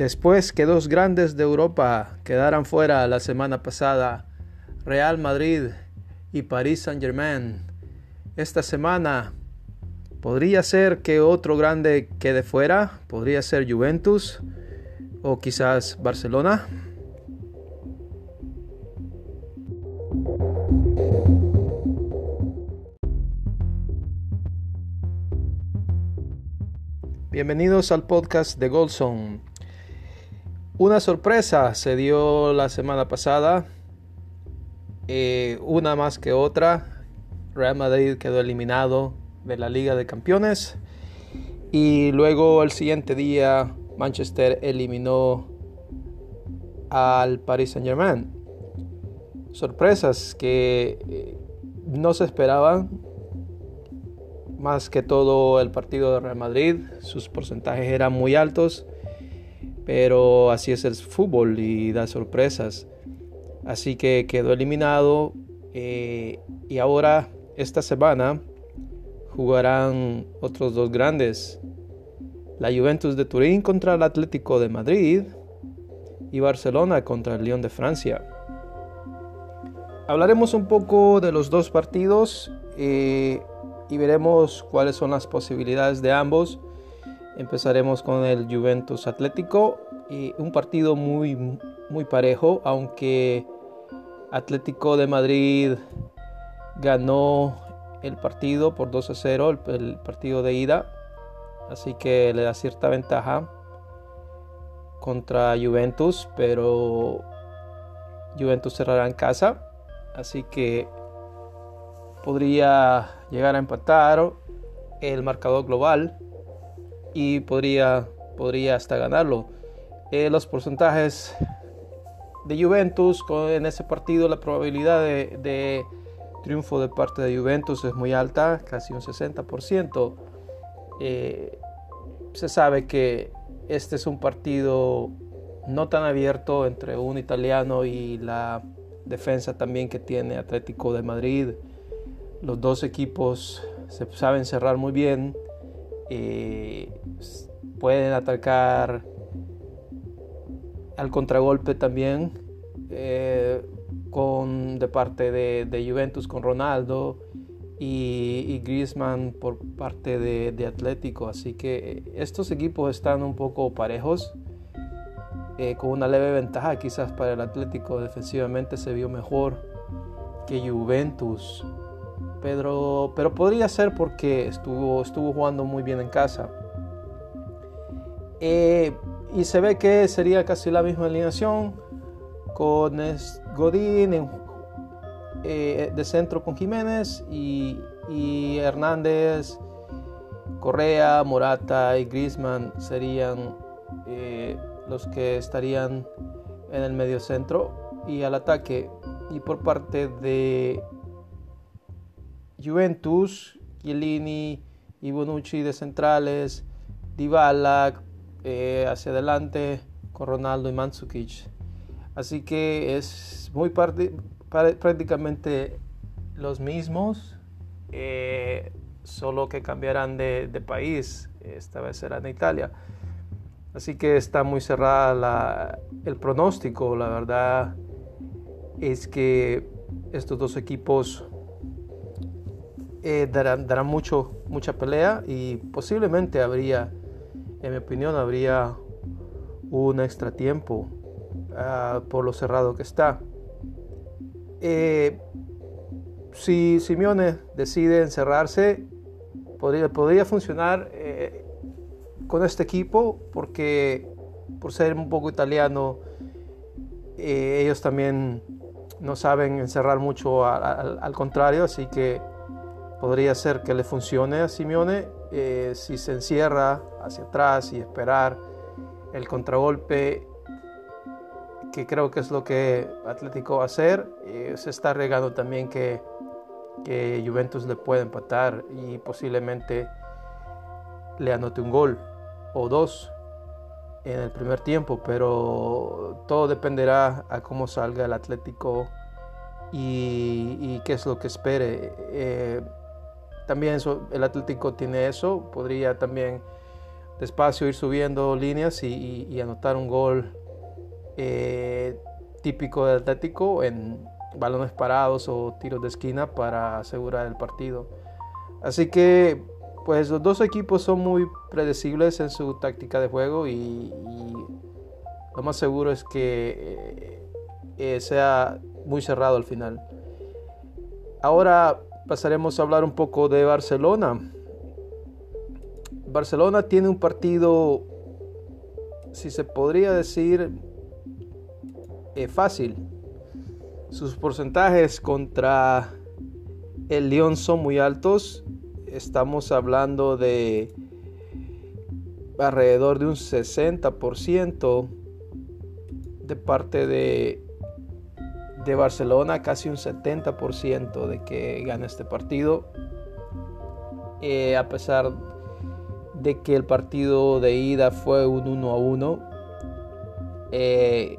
Después que dos grandes de Europa quedaran fuera la semana pasada, Real Madrid y París Saint Germain, esta semana podría ser que otro grande quede fuera, podría ser Juventus o quizás Barcelona. Bienvenidos al podcast de Goldson. Una sorpresa se dio la semana pasada, eh, una más que otra. Real Madrid quedó eliminado de la Liga de Campeones y luego el siguiente día Manchester eliminó al Paris Saint Germain. Sorpresas que eh, no se esperaban. Más que todo el partido de Real Madrid, sus porcentajes eran muy altos pero así es el fútbol y da sorpresas. Así que quedó eliminado eh, y ahora esta semana jugarán otros dos grandes. La Juventus de Turín contra el Atlético de Madrid y Barcelona contra el Lyon de Francia. Hablaremos un poco de los dos partidos eh, y veremos cuáles son las posibilidades de ambos Empezaremos con el Juventus Atlético y un partido muy muy parejo, aunque Atlético de Madrid ganó el partido por 2 a 0, el, partido de ida, así que le da cierta ventaja contra Juventus, pero Juventus cerrará en casa, así que podría llegar a empatar el marcador global y podría, podría hasta ganarlo. Eh, los porcentajes de Juventus en ese partido, la probabilidad de, triunfo de parte de Juventus es muy alta, casi un 60%. Eh, se sabe que este es un partido no tan abierto entre un italiano y la defensa también que tiene Atlético de Madrid. Los dos equipos se saben cerrar muy bien. Eh, pueden atacar al contragolpe también eh, con de parte de, Juventus con Ronaldo y, Griezmann por parte de, Atlético. Así que estos equipos están un poco parejos eh, con una leve ventaja. Quizás para el Atlético defensivamente se vio mejor que Juventus pero, pero podría ser porque estuvo, estuvo jugando muy bien en casa. Eh, y se ve que sería casi la misma alineación con Godín eh, de centro con Jiménez y, Hernández, Correa, Morata y Griezmann serían eh, los que estarían en el medio centro y al ataque. Y por parte de Juventus, Chiellini y Bonucci de centrales, Dybala eh, hacia adelante con Ronaldo y Mandzukic. Así que es muy prácticamente los mismos, eh, solo que cambiarán de, país. Esta vez será en Italia. Así que está muy cerrada el pronóstico. La verdad es que estos dos equipos eh, darán, mucho, mucha pelea y posiblemente habría, en mi opinión, habría un extra tiempo ah, por lo cerrado que está. Eh, si Simeone decide encerrarse, podría, podría funcionar eh, con este equipo porque por ser un poco italiano, ellos también no saben encerrar mucho al contrario, así que podría ser que le funcione a Simeone eh, si se encierra hacia atrás y esperar el contragolpe que creo que es lo que Atlético va a hacer. Eh, se está regando también que, que Juventus le puede empatar y posiblemente le anote un gol o dos en el primer tiempo pero todo dependerá a cómo salga el Atlético y, qué es lo que espere. Eh, también el Atlético tiene eso, podría también despacio ir subiendo líneas y, anotar un gol eh, típico de Atlético en balones parados o tiros de esquina para asegurar el partido. Así que pues los dos equipos son muy predecibles en su táctica de juego y, lo más seguro es que eh, eh, sea muy cerrado al final. Ahora pasaremos a hablar un poco de Barcelona. Barcelona tiene un partido, si se podría decir, eh, fácil. Sus porcentajes contra el Lyon son muy altos. Estamos hablando de alrededor de un 60% de parte de, de Barcelona, casi un 70% de que gana este partido. Eh, a pesar de que el partido de ida fue un 1 a 1, eh,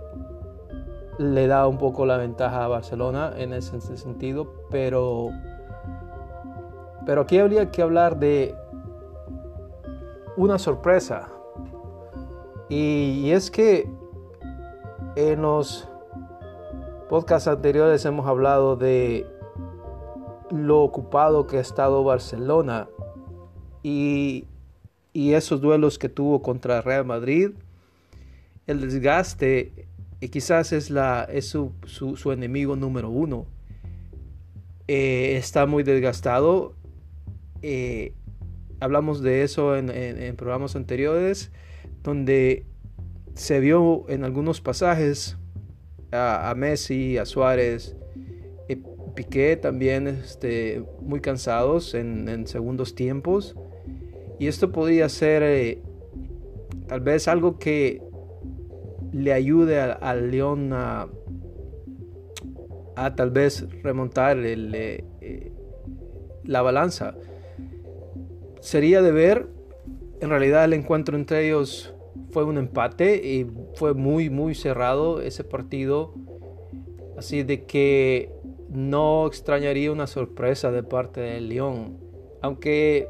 le da un poco la ventaja a Barcelona en ese sentido, pero, pero aquí habría que hablar de una sorpresa. Y, es que en los podcasts anteriores hemos hablado de lo ocupado que ha estado Barcelona y, y esos duelos que tuvo contra Real Madrid, el desgaste y quizás es, la, es su, su, enemigo número uno. Eh, está muy desgastado. Eh, hablamos de eso en, programas anteriores, donde se vio en algunos pasajes a, Messi, a Suárez, y eh, Piqué también este, muy cansados en, segundos tiempos. Y esto podría ser tal vez algo que le ayude al León a, tal vez remontar eh, eh, la balanza. Sería de ver, en realidad el encuentro entre ellos fue un empate y fue muy, muy cerrado ese partido. Así de que no extrañaría una sorpresa de parte del León. Aunque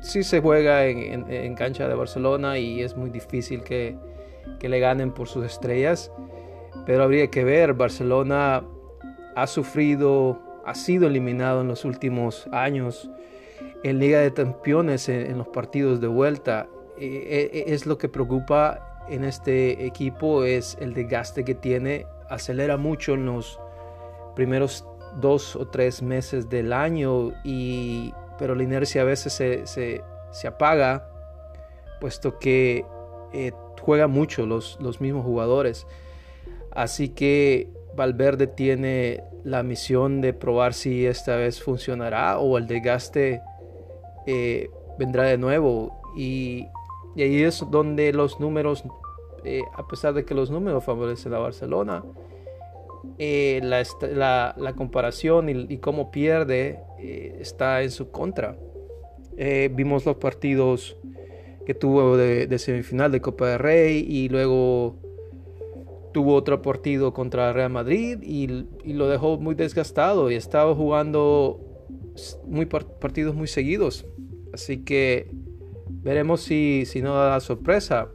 sí se juega en cancha de Barcelona y es muy difícil que, que le ganen por sus estrellas. Pero habría que ver, Barcelona ha sufrido, ha sido eliminado en los últimos años en Liga de Campeones en, los partidos de vuelta. E, e, es lo que preocupa en este equipo, es el desgaste que tiene. Acelera mucho en los primeros dos o tres meses del año, y, pero la inercia a veces se, se, apaga, puesto que eh, juega mucho los, los mismos jugadores. Así que Valverde tiene la misión de probar si esta vez funcionará o el desgaste eh, vendrá de nuevo. Y, ahí es donde los números, eh, a pesar de que los números favorecen a Barcelona, eh, la, la, comparación y, cómo pierde está en su contra. vimos los partidos que tuvo de, semifinal de Copa de Rey y luego tuvo otro partido contra Real Madrid y, lo dejó muy desgastado y estaba jugando muy partidos muy seguidos. Así que veremos si, si no da sorpresa.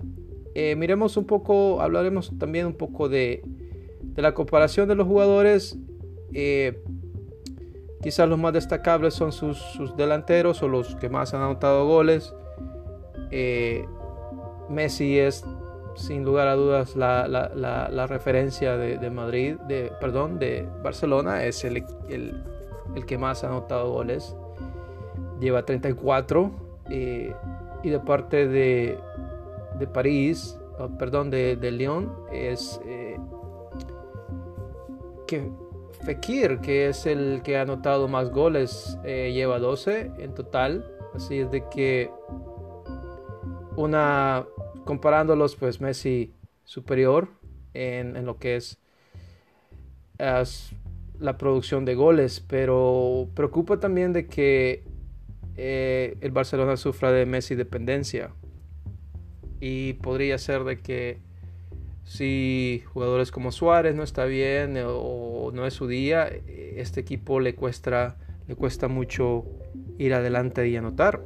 Eh, miremos un poco, hablaremos también un poco de, de la comparación de los jugadores. Eh, quizás los más destacables son sus, sus delanteros o los que más han anotado goles. Eh, Messi es sin lugar a dudas la, referencia de, Madrid, de, perdón, de Barcelona, es el, el, que más ha anotado goles, lleva 34 eh, y de parte de, de París, perdón, de, de, Lyon es eh, que Fekir, que es el que ha anotado más goles, lleva 12 en total, así es de que una comparándolos pues Messi superior en, lo que es, la producción de goles pero preocupa también de que eh, el Barcelona sufra de Messi dependencia y podría ser de que si jugadores como Suárez no está bien o no es su día este equipo le cuesta le cuesta mucho ir adelante y anotar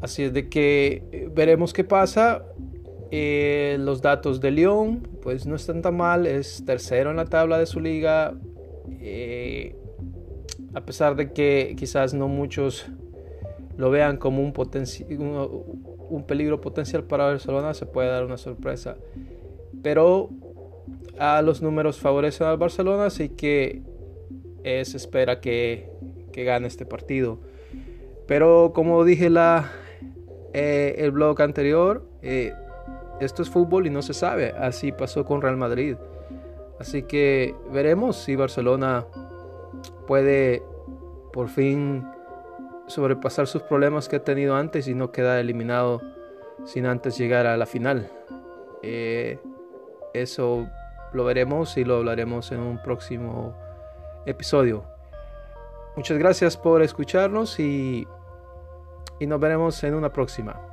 Así es de que eh, veremos qué pasa. Eh, los datos de Lyon, pues no están tan mal, es tercero en la tabla de su liga. Eh, a pesar de que quizás no muchos lo vean como un, peligro potencial para Barcelona, se puede dar una sorpresa. Pero a los números favorecen al Barcelona, así que se espera que, que gane este partido. Pero como dije la, eh, el blog anterior, eh, esto es fútbol y no se sabe. Así pasó con Real Madrid. Así que veremos si Barcelona puede por fin sobrepasar sus problemas que ha tenido antes y no queda eliminado sin antes llegar a la final. Eh, eso lo veremos y lo hablaremos en un próximo episodio. Muchas gracias por escucharnos y y nos veremos en una próxima.